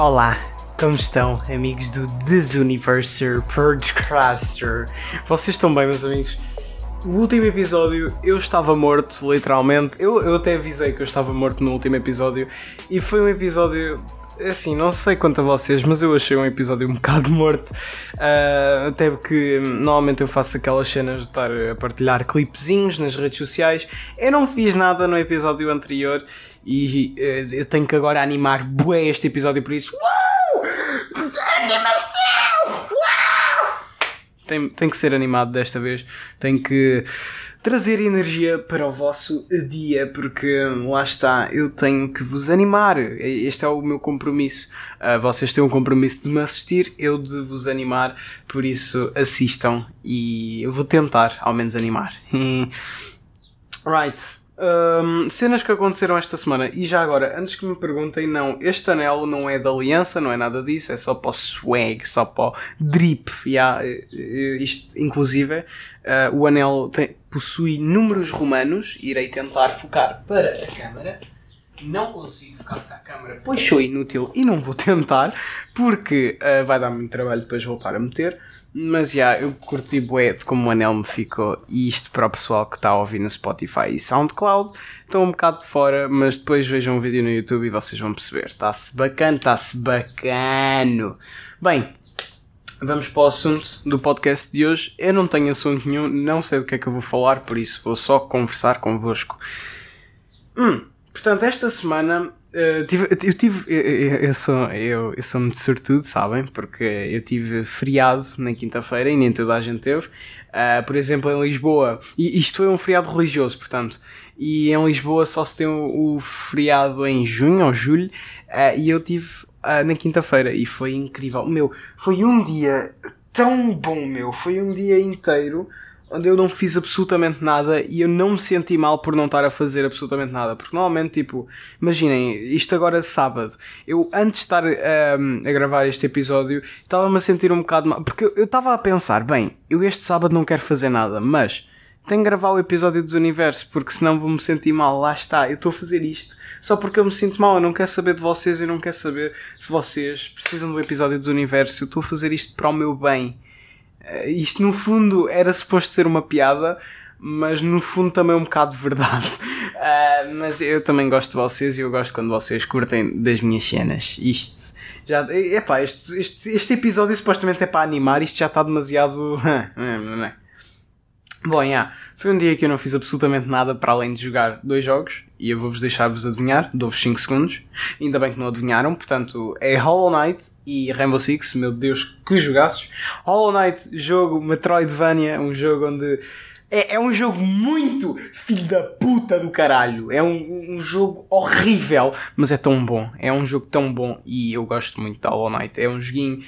Olá, como estão, amigos do Desuniverser Podcaster? Vocês estão bem, meus amigos? O último episódio eu estava morto, literalmente. Eu, eu até avisei que eu estava morto no último episódio e foi um episódio. Assim, não sei quanto a vocês, mas eu achei um episódio um bocado morto. Uh, até porque normalmente eu faço aquelas cenas de estar a partilhar clipezinhos nas redes sociais. Eu não fiz nada no episódio anterior e uh, eu tenho que agora animar bué este episódio por isso. Animação! Uau! Tem, tem que ser animado desta vez. Tem que trazer energia para o vosso dia, porque lá está, eu tenho que vos animar. Este é o meu compromisso. Uh, vocês têm um compromisso de me assistir, eu de vos animar, por isso assistam e eu vou tentar ao menos animar. right. Um, cenas que aconteceram esta semana. E já agora, antes que me perguntem, não, este anel não é da aliança, não é nada disso, é só para o swag, só para o drip. Yeah, isto, inclusive, uh, o anel tem, possui números romanos. Irei tentar focar para a câmera. Não consigo focar para a câmera, pois sou inútil e não vou tentar, porque uh, vai dar muito trabalho depois voltar a meter. Mas já, yeah, eu curti bué de como o anel me ficou e isto para o pessoal que está a ouvir no Spotify e SoundCloud. Estou um bocado de fora, mas depois vejam um vídeo no YouTube e vocês vão perceber. Está-se bacana, está-se bacano. Bem, vamos para o assunto do podcast de hoje. Eu não tenho assunto nenhum, não sei do que é que eu vou falar, por isso vou só conversar convosco. Hum, portanto, esta semana Uh, tive, eu tive. Eu, eu, sou, eu, eu sou muito sortudo, sabem? Porque eu tive feriado na quinta-feira e nem toda a gente teve. Uh, por exemplo, em Lisboa. E isto foi um feriado religioso, portanto. E em Lisboa só se tem o, o feriado em junho ou julho. Uh, e eu tive na quinta-feira e foi incrível. Meu, foi um dia tão bom, meu. Foi um dia inteiro onde eu não fiz absolutamente nada e eu não me senti mal por não estar a fazer absolutamente nada. Porque normalmente, tipo, imaginem, isto agora é sábado. Eu, antes de estar um, a gravar este episódio, estava-me a sentir um bocado mal. Porque eu estava a pensar, bem, eu este sábado não quero fazer nada, mas tenho que gravar o episódio dos Universo, porque senão vou-me sentir mal. Lá está, eu estou a fazer isto só porque eu me sinto mal. Eu não quero saber de vocês, eu não quero saber se vocês precisam do episódio dos Universo. Eu estou a fazer isto para o meu bem. Eh, isto no fundo era suposto ser uma piada, mas no fundo também é um bocado de verdade. Uh, mas eu também gosto de vocês e eu gosto quando vocês curtem das minhas cenas. Isto já. Epá, este, este, este episódio supostamente é para animar, isto já está demasiado. Bom, yeah, foi um dia que eu não fiz absolutamente nada para além de jogar dois jogos e eu vou-vos deixar-vos adivinhar, dou-vos 5 segundos. Ainda bem que não adivinharam, portanto é Hollow Knight e Rainbow Six, meu Deus, que jogaços! Hollow Knight, jogo Metroidvania, um jogo onde. É, é um jogo muito filho da puta do caralho. É um, um jogo horrível, mas é tão bom. É um jogo tão bom e eu gosto muito de Hollow Knight. É um joguinho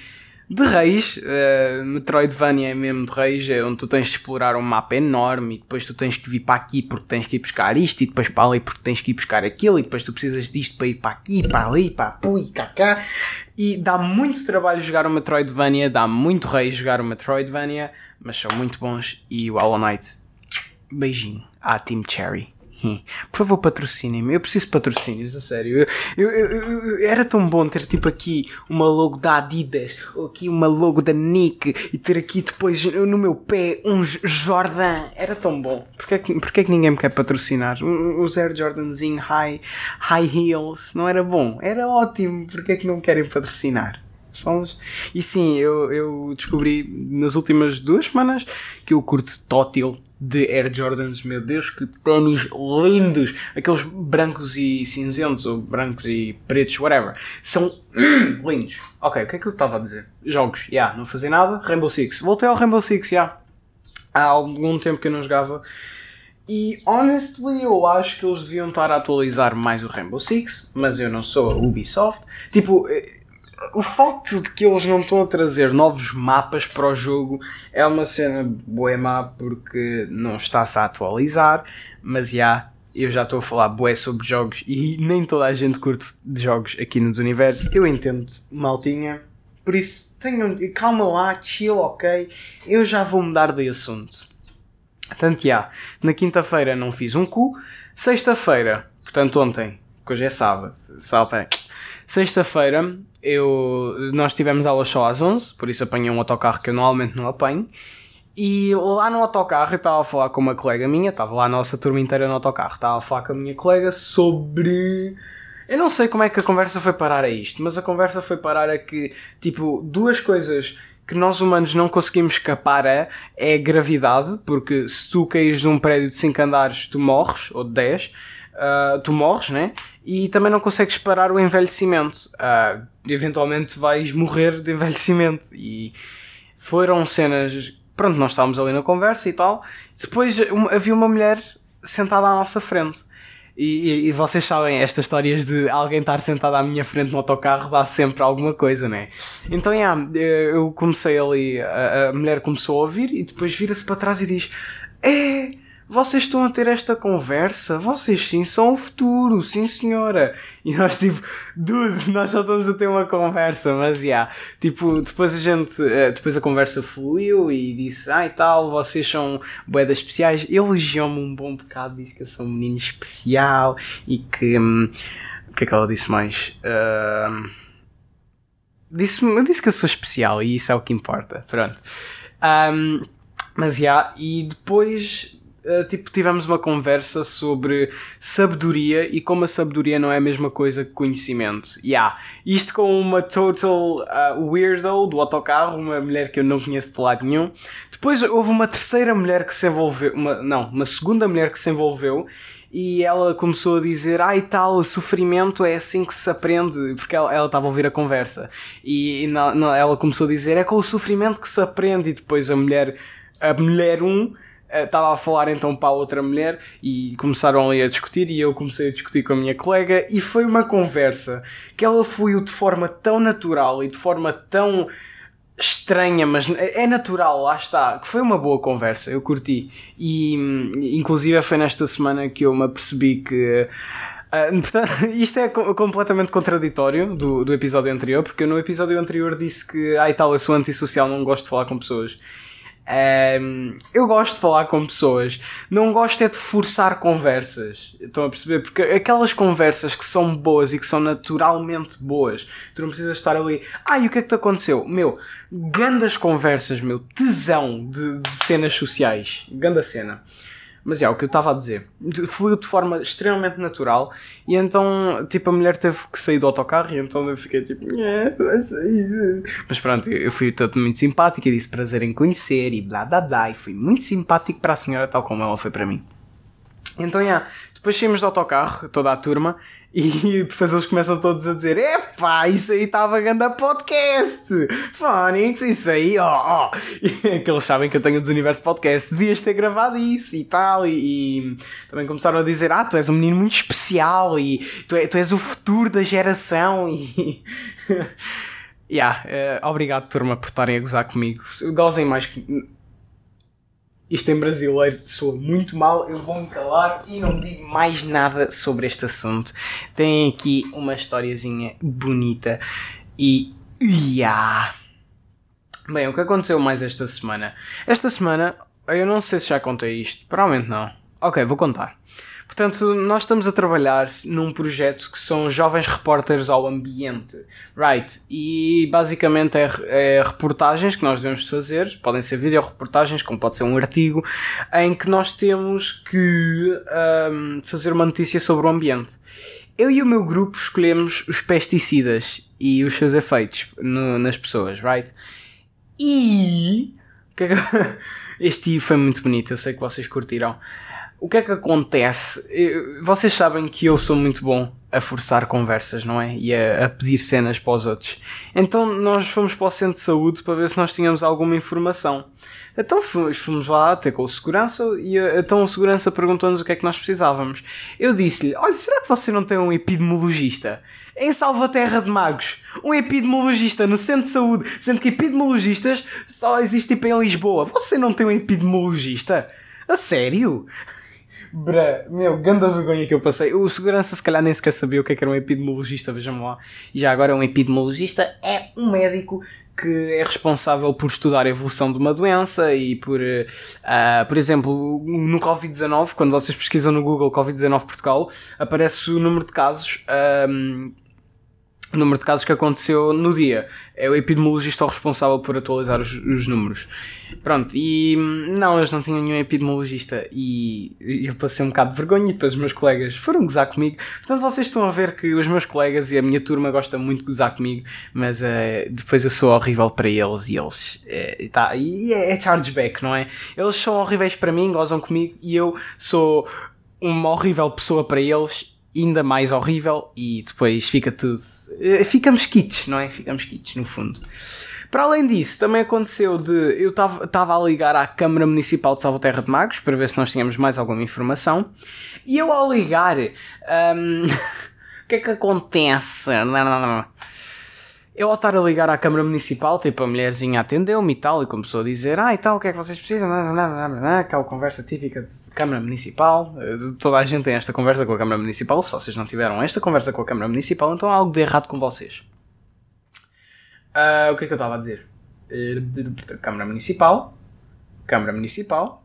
de reis, uh, Metroidvania é mesmo de reis, é onde tu tens de explorar um mapa enorme e depois tu tens que vir para aqui porque tens que ir buscar isto e depois para ali porque tens que ir buscar aquilo e depois tu precisas disto para ir para aqui, para ali, para pui, cá. E dá muito trabalho jogar o Metroidvania, dá muito reis jogar o Metroidvania, mas são muito bons e o Hollow Knight, beijinho à Team Cherry. Por favor, patrocinem-me. Eu preciso de patrocínios, a sério. Eu, eu, eu, era tão bom ter tipo aqui uma logo da Adidas, ou aqui uma logo da Nick, e ter aqui depois no meu pé um Jordan. Era tão bom. Porquê, que, porquê que ninguém me quer patrocinar? Os Air Jordanzinho High, high Heels. Não era bom? Era ótimo. Porquê que não querem patrocinar? Sons. E sim, eu, eu descobri nas últimas duas semanas que eu curto Tótil de Air Jordans, meu Deus, que ténis lindos! Aqueles brancos e cinzentos, ou brancos e pretos, whatever. São lindos. Ok, o que é que eu estava a dizer? Jogos, já, yeah, não fazia nada. Rainbow Six. Voltei ao Rainbow Six, já. Yeah. Há algum tempo que eu não jogava. E honestly, eu acho que eles deviam estar a atualizar mais o Rainbow Six, mas eu não sou a Ubisoft. Tipo, eh, o facto de que eles não estão a trazer novos mapas para o jogo é uma cena boa má porque não está-se a atualizar, mas já eu já estou a falar bué sobre jogos e nem toda a gente curte de jogos aqui nos universos. Eu entendo, maltinha, Por isso, tenham, calma lá, chill, ok? Eu já vou mudar de assunto. Portanto, já, na quinta-feira não fiz um cu, sexta-feira, portanto ontem, que hoje é sábado, sábado Sexta-feira eu, nós tivemos aulas só às 11, por isso apanhei um autocarro que eu normalmente não apanho. E lá no autocarro eu estava a falar com uma colega minha, estava lá a nossa turma inteira no autocarro, estava a falar com a minha colega sobre. Eu não sei como é que a conversa foi parar a isto, mas a conversa foi parar a que, tipo, duas coisas que nós humanos não conseguimos escapar a é a gravidade, porque se tu caís de um prédio de 5 andares, tu morres, ou de 10, uh, tu morres, né? E também não consegues parar o envelhecimento. Uh, eventualmente vais morrer de envelhecimento. E foram cenas pronto, nós estávamos ali na conversa e tal. Depois havia uma mulher sentada à nossa frente. E, e, e, vocês sabem, estas histórias de alguém estar sentado à minha frente no autocarro dá sempre alguma coisa, né? Então, yeah, eu comecei ali, a, a mulher começou a ouvir e depois vira-se para trás e diz: É, vocês estão a ter esta conversa, vocês sim são o futuro, sim senhora. E nós tipo, dude, nós só estamos a ter uma conversa, mas já, yeah, tipo, depois a gente, eh, depois a conversa fluiu e disse, ai ah, tal, vocês são boedas especiais, elogiou-me um bom bocado, disse que eu sou um menino especial e que, hum, o que é que ela disse mais? Uh, disse, disse que eu sou especial e isso é o que importa, pronto. Um, mas já, yeah, e depois tipo, tivemos uma conversa sobre sabedoria e como a sabedoria não é a mesma coisa que conhecimento. Yeah. Isto com uma total uh, weirdo do autocarro, uma mulher que eu não conheço de lado nenhum. Depois houve uma terceira mulher que se envolveu, uma, não, uma segunda mulher que se envolveu e ela começou a dizer, ai ah, tal, o sofrimento é assim que se aprende, porque ela, estava a ouvir a conversa. E, e na, na, ela começou a dizer, é com o sofrimento que se aprende, e depois a mulher, a mulher 1 um, estava a falar então para a outra mulher e começaram ali a discutir e eu comecei a discutir com a minha colega e foi uma conversa que ela fluiu de forma tão natural e de forma tão estranha, mas é natural, lá está, que foi uma boa conversa, eu curti e inclusive foi nesta semana que eu me apercebi que Uh, portanto, isto é completamente contraditório do, do episódio anterior, porque eu no episódio anterior disse que, ai tal, eu sou antissocial, não gosto de falar com pessoas. Um, eu gosto de falar com pessoas, não gosto é de forçar conversas. Estão a perceber? Porque aquelas conversas que são boas e que são naturalmente boas, tu não precisas estar ali, ai, ah, o que é que te aconteceu? Meu, grandes conversas, meu, tesão de, de cenas sociais, grande cena. Mas é, o que eu estava a dizer. Fluiu de forma extremamente natural e então, tipo, a mulher teve que sair do autocarro e então eu fiquei tipo, é, vai sair. Mas pronto, eu fui todo muito simpático e disse prazer em conhecer e blá blá blá e fui muito simpático para a senhora tal como ela foi para mim. Então, yeah, depois saímos do autocarro, toda a turma, e depois eles começam todos a dizer: Epá, isso aí estava a podcast! Phonics, isso aí, ó, ó. E que eles sabem que eu tenho dos Universo Podcast, devias ter gravado isso e tal. E, e, também começaram a dizer: Ah, tu és um menino muito especial e tu, é, tu és o futuro da geração. E. yeah, uh, obrigado, turma, por estarem a gozar comigo. Gozem mais isto em brasileiro soa muito mal, eu vou me calar e não digo mais nada sobre este assunto. Tem aqui uma historiazinha bonita e. Yeah. Bem, o que aconteceu mais esta semana? Esta semana, eu não sei se já contei isto, provavelmente não. Ok, vou contar. Portanto, nós estamos a trabalhar num projeto que são jovens repórteres ao ambiente, right? E basicamente é, é reportagens que nós devemos fazer, podem ser videoreportagens, como pode ser um artigo, em que nós temos que um, fazer uma notícia sobre o ambiente. Eu e o meu grupo escolhemos os pesticidas e os seus efeitos no, nas pessoas, right? E. É este foi muito bonito, eu sei que vocês curtiram o que é que acontece? Eu, vocês sabem que eu sou muito bom a forçar conversas, não é? E a, a, pedir cenas para os outros. Então nós fomos para o centro de saúde para ver se nós tínhamos alguma informação. Então fomos, fomos lá ter com o segurança e então o segurança perguntou-nos o que é que nós precisávamos. Eu disse-lhe: Olha, será que você não tem um epidemiologista? Em Salvaterra de Magos, um epidemiologista no centro de saúde, sendo que epidemiologistas só existem em Lisboa. Você não tem um epidemiologista? A sério? Bra, meu, ganda vergonha que eu passei. O segurança se calhar nem sequer sabia o que, é que era um epidemiologista, vejam lá. E já agora um epidemiologista é um médico que é responsável por estudar a evolução de uma doença e por, uh, por exemplo, no Covid-19, quando vocês pesquisam no Google Covid-19 Portugal, aparece o número de casos. Um, o número de casos que aconteceu no dia. É o epidemiologista o responsável por atualizar os, os números. Pronto, e não, eles não tinham nenhum epidemiologista e eu passei um bocado de vergonha e depois os meus colegas foram gozar comigo. Portanto, vocês estão a ver que os meus colegas e a minha turma gostam muito de gozar comigo, mas uh, depois eu sou horrível para eles e eles. Uh, tá, e é, é chargeback, não é? Eles são horríveis para mim, gozam comigo e eu sou uma horrível pessoa para eles ainda mais horrível e depois fica tudo. Eh, ficamos kits, não é? Ficamos kits, no fundo. Para além disso, também aconteceu de. Eu estava a ligar à Câmara Municipal de Salvaterra de Magos para ver se nós tínhamos mais alguma informação. E eu ao ligar. Um, o que é que acontece? Não, não, não. Eu ao estar a ligar à Câmara Municipal, tipo, a mulherzinha atendeu-me e tal, e começou a dizer, ah, e tal, o que é que vocês precisam? Aquela conversa típica de Câmara Municipal. Eh, toda a gente tem esta conversa com a Câmara Municipal. Se vocês não tiveram esta conversa com a Câmara Municipal, então há algo de errado com vocês. Uh, o que é que eu estava a dizer? Câmara Municipal. Câmara Municipal.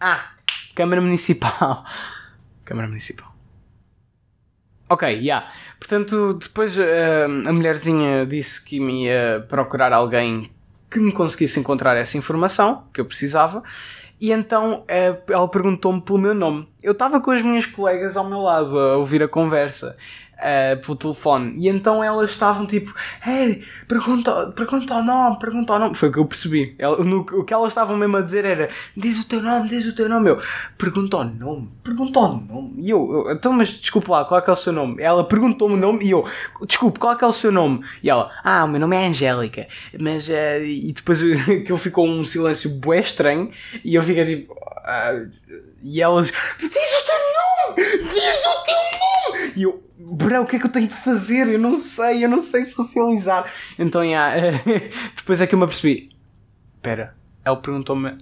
Ah! Câmara Municipal. Câmara Municipal. Ok, já. Yeah. Portanto, depois uh, a mulherzinha disse que me ia procurar alguém que me conseguisse encontrar essa informação que eu precisava. E então uh, ela perguntou-me pelo meu nome. Eu estava com as minhas colegas ao meu lado a ouvir a conversa uh, pelo telefone. E então elas estavam tipo, hey, pergunta, pergunta o nome, pergunta o nome. Foi o que eu percebi. No, o que elas estavam mesmo a dizer era, diz o teu nome, diz o teu nome. Eu, pergunta o nome, pergunta o nome. E eu, eu então, mas desculpe lá, qual é que é o seu nome? Ela perguntou-me o nome e eu, desculpe, qual é que é o seu nome? E ela, ah, o meu nome é Angélica. Mas, uh, e depois aquilo ficou um silêncio bué estranho e eu fiquei tipo, uh, e elas, diz o teu nome, diz o teu nome. E eu, Bro, o que é que eu tenho de fazer? Eu não sei, eu não sei socializar. Então, yeah, depois é que eu me apercebi. Espera, ele perguntou-me.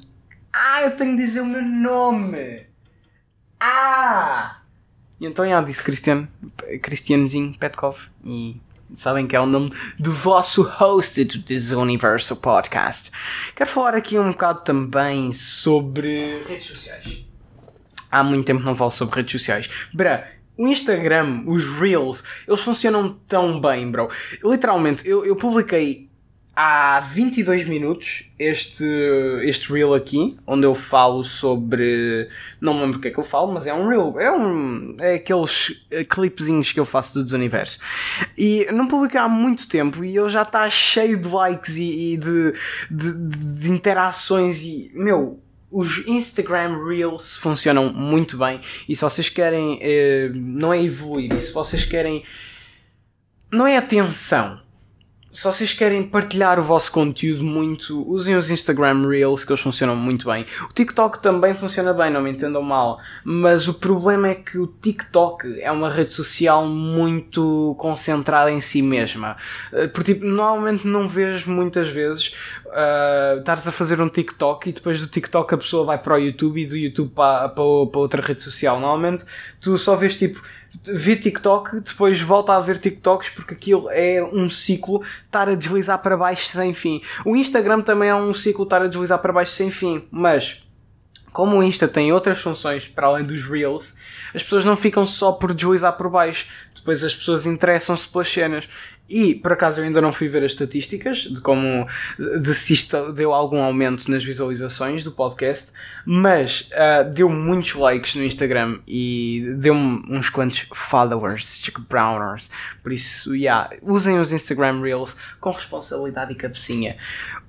Ah, eu tenho de dizer o meu nome! Ah! E então, yeah, disse Cristiano, Cristianozinho Petkov. E sabem que é o nome do vosso host do This Universal Podcast. Quero falar aqui um bocado também sobre redes sociais. Há muito tempo não falo sobre redes sociais. Bra, o Instagram, os Reels, eles funcionam tão bem, bro. Literalmente, eu, eu publiquei há 22 minutos este, este reel aqui, onde eu falo sobre. Não me lembro o que é que eu falo, mas é um reel. É, um, é aqueles clipezinhos que eu faço do Desuniverso. E não publiquei há muito tempo e ele já está cheio de likes e, e de, de, de interações e. Meu os Instagram Reels funcionam muito bem. E se vocês querem eh, não é evoluir, e se vocês querem não é atenção se vocês querem partilhar o vosso conteúdo muito, usem os Instagram Reels que eles funcionam muito bem. O TikTok também funciona bem, não me entendam mal, mas o problema é que o TikTok é uma rede social muito concentrada em si mesma. Eh, porque tipo, normalmente não vejo muitas vezes uh, estares a fazer um TikTok e depois do TikTok a pessoa vai para o YouTube e do YouTube para, para, para outra rede social. Normalmente tu só vês tipo vê TikTok, depois volta a ver TikToks porque aquilo é um ciclo estar a deslizar para baixo sem fim. O Instagram também é um ciclo estar a deslizar para baixo sem fim, mas como o Insta tem outras funções para além dos Reels, as pessoas não ficam só por deslizar por baixo. Depois as pessoas interessam-se pelas cenas. E, por acaso, eu ainda não fui ver as estatísticas de como de se isto deu algum aumento nas visualizações do podcast, mas uh, deu muitos likes no Instagram e deu-me uns quantos followers, chick browners. Por isso, yeah, usem os Instagram Reels com responsabilidade e cabecinha.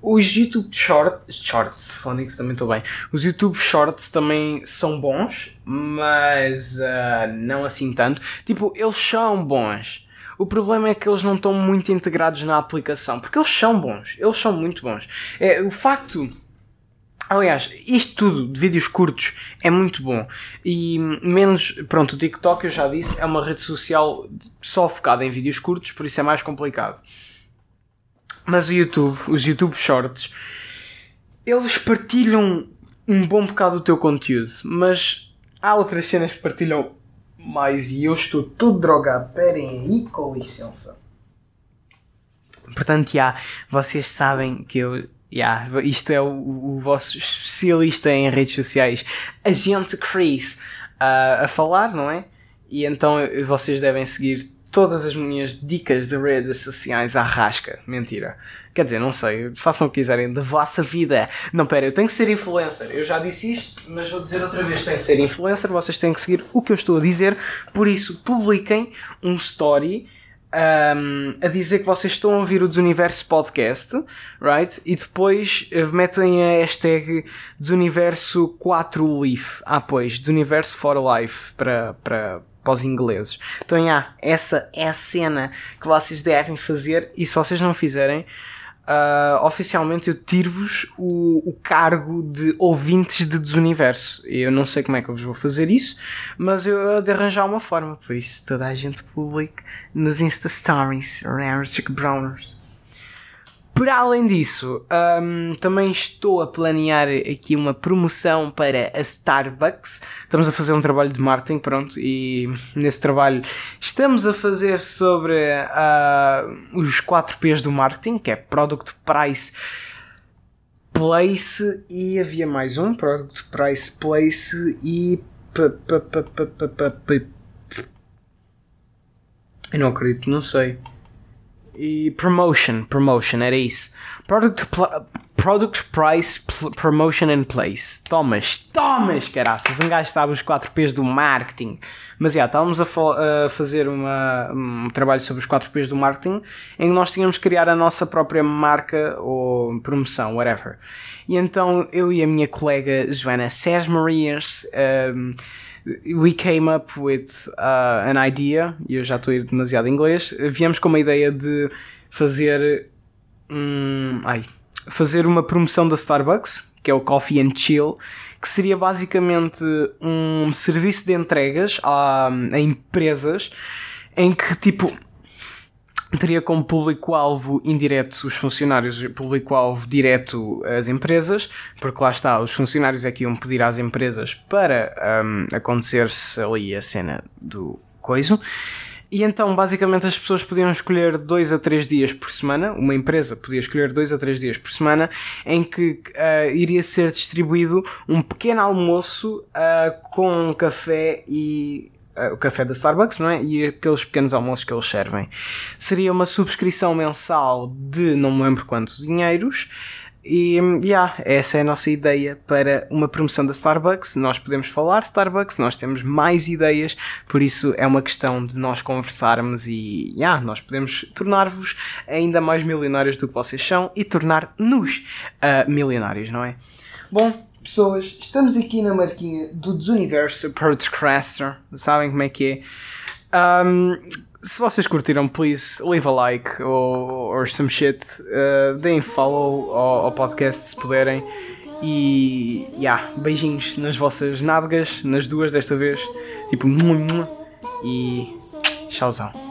Os YouTube Shorts, Shorts, Phonics também estou bem. Os YouTube Shorts também são bons, mas uh, não assim tanto. Tipo, eles são bons o problema é que eles não estão muito integrados na aplicação, porque eles são bons, eles são muito bons. É, o facto. Aliás, isto tudo de vídeos curtos é muito bom. E menos. Pronto, o TikTok, eu já disse, é uma rede social só focada em vídeos curtos, por isso é mais complicado. Mas o YouTube, os YouTube Shorts, eles partilham um bom bocado do teu conteúdo, mas há outras cenas que partilham mais e eu estou todo drogado. Esperem aí, com licença. Portanto, já, vocês sabem que eu. Yeah, isto é o, o vosso especialista em redes sociais, agente Chris, uh, a falar, não é? E então vocês devem seguir todas as minhas dicas de redes sociais à rasca. Mentira. Quer dizer, não sei, façam o que quiserem da vossa vida. Não, pera, eu tenho que ser influencer. Eu já disse isto, mas vou dizer outra vez: tenho que ser influencer. Vocês têm que seguir o que eu estou a dizer. Por isso, publiquem um story. Um, a dizer que vocês estão a ouvir o Desuniverso Podcast, right? E depois eh, metem a hashtag Desuniverso 4Leaf. Ah, pois, Desuniverso for Life para, para, para os ingleses. Então, yeah, essa é a cena que vocês devem fazer e se vocês não fizerem, uh, oficialmente eu tiro-vos o, o, cargo de ouvintes de Desuniverso. Eu não sei como é que eu vos vou fazer isso, mas eu hei de arranjar uma forma. Por isso toda a gente publica nos Insta Stories, Chick Browners. Para além disso, um, também estou a planear aqui uma promoção para a Starbucks. Estamos a fazer um trabalho de marketing, pronto, e nesse trabalho estamos a fazer sobre uh, os 4 P's do marketing, que é Product Price, Place e havia mais um, Product Price, Place e. Eu não acredito, não sei e promotion, promotion, era isso. Product, product price, promotion and place. Tomas, tomas, caraças. Um gajo sabe os 4 P's do marketing. Mas já, estávamos a, a, fazer uma, um trabalho sobre os 4 P's do marketing em que nós tínhamos que criar a nossa própria marca ou promoção, whatever. E então eu e a minha colega Joana Sesmarias. Um, we came up with uh, an idea, e eu já estou a ir demasiado em inglês, viemos com uma ideia de fazer um, ai, fazer uma promoção da Starbucks, que é o Coffee and Chill, que seria basicamente um serviço de entregas a, a empresas em que tipo teria como público-alvo indireto os funcionários, público-alvo direto as empresas, porque lá está, os funcionários é que iam pedir às empresas para um, acontecer-se ali a cena do coiso. E então, basicamente, as pessoas podiam escolher dois a três dias por semana, uma empresa podia escolher dois a três dias por semana, em que uh, iria ser distribuído um pequeno almoço uh, com café e o café da Starbucks, não é? E aqueles pequenos almoços que eles servem. Seria uma subscrição mensal de não me lembro quantos dinheiros. E yeah, essa é a nossa ideia para uma promoção da Starbucks. Nós podemos falar Starbucks, nós temos mais ideias, por isso é uma questão de nós conversarmos e yeah, nós podemos tornar-vos ainda mais milionários do que vocês são e tornar-nos uh, milionários, não é? Bom, pessoas, estamos aqui na marquinha do Desuniverso Podcaster, sabem como é que é. Um, se vocês curtiram, please leave a like or some shit. Uh, deem follow ao, ao, podcast se puderem. E yeah, beijinhos nas vossas nádegas, nas duas desta vez. Tipo, e tchauzão.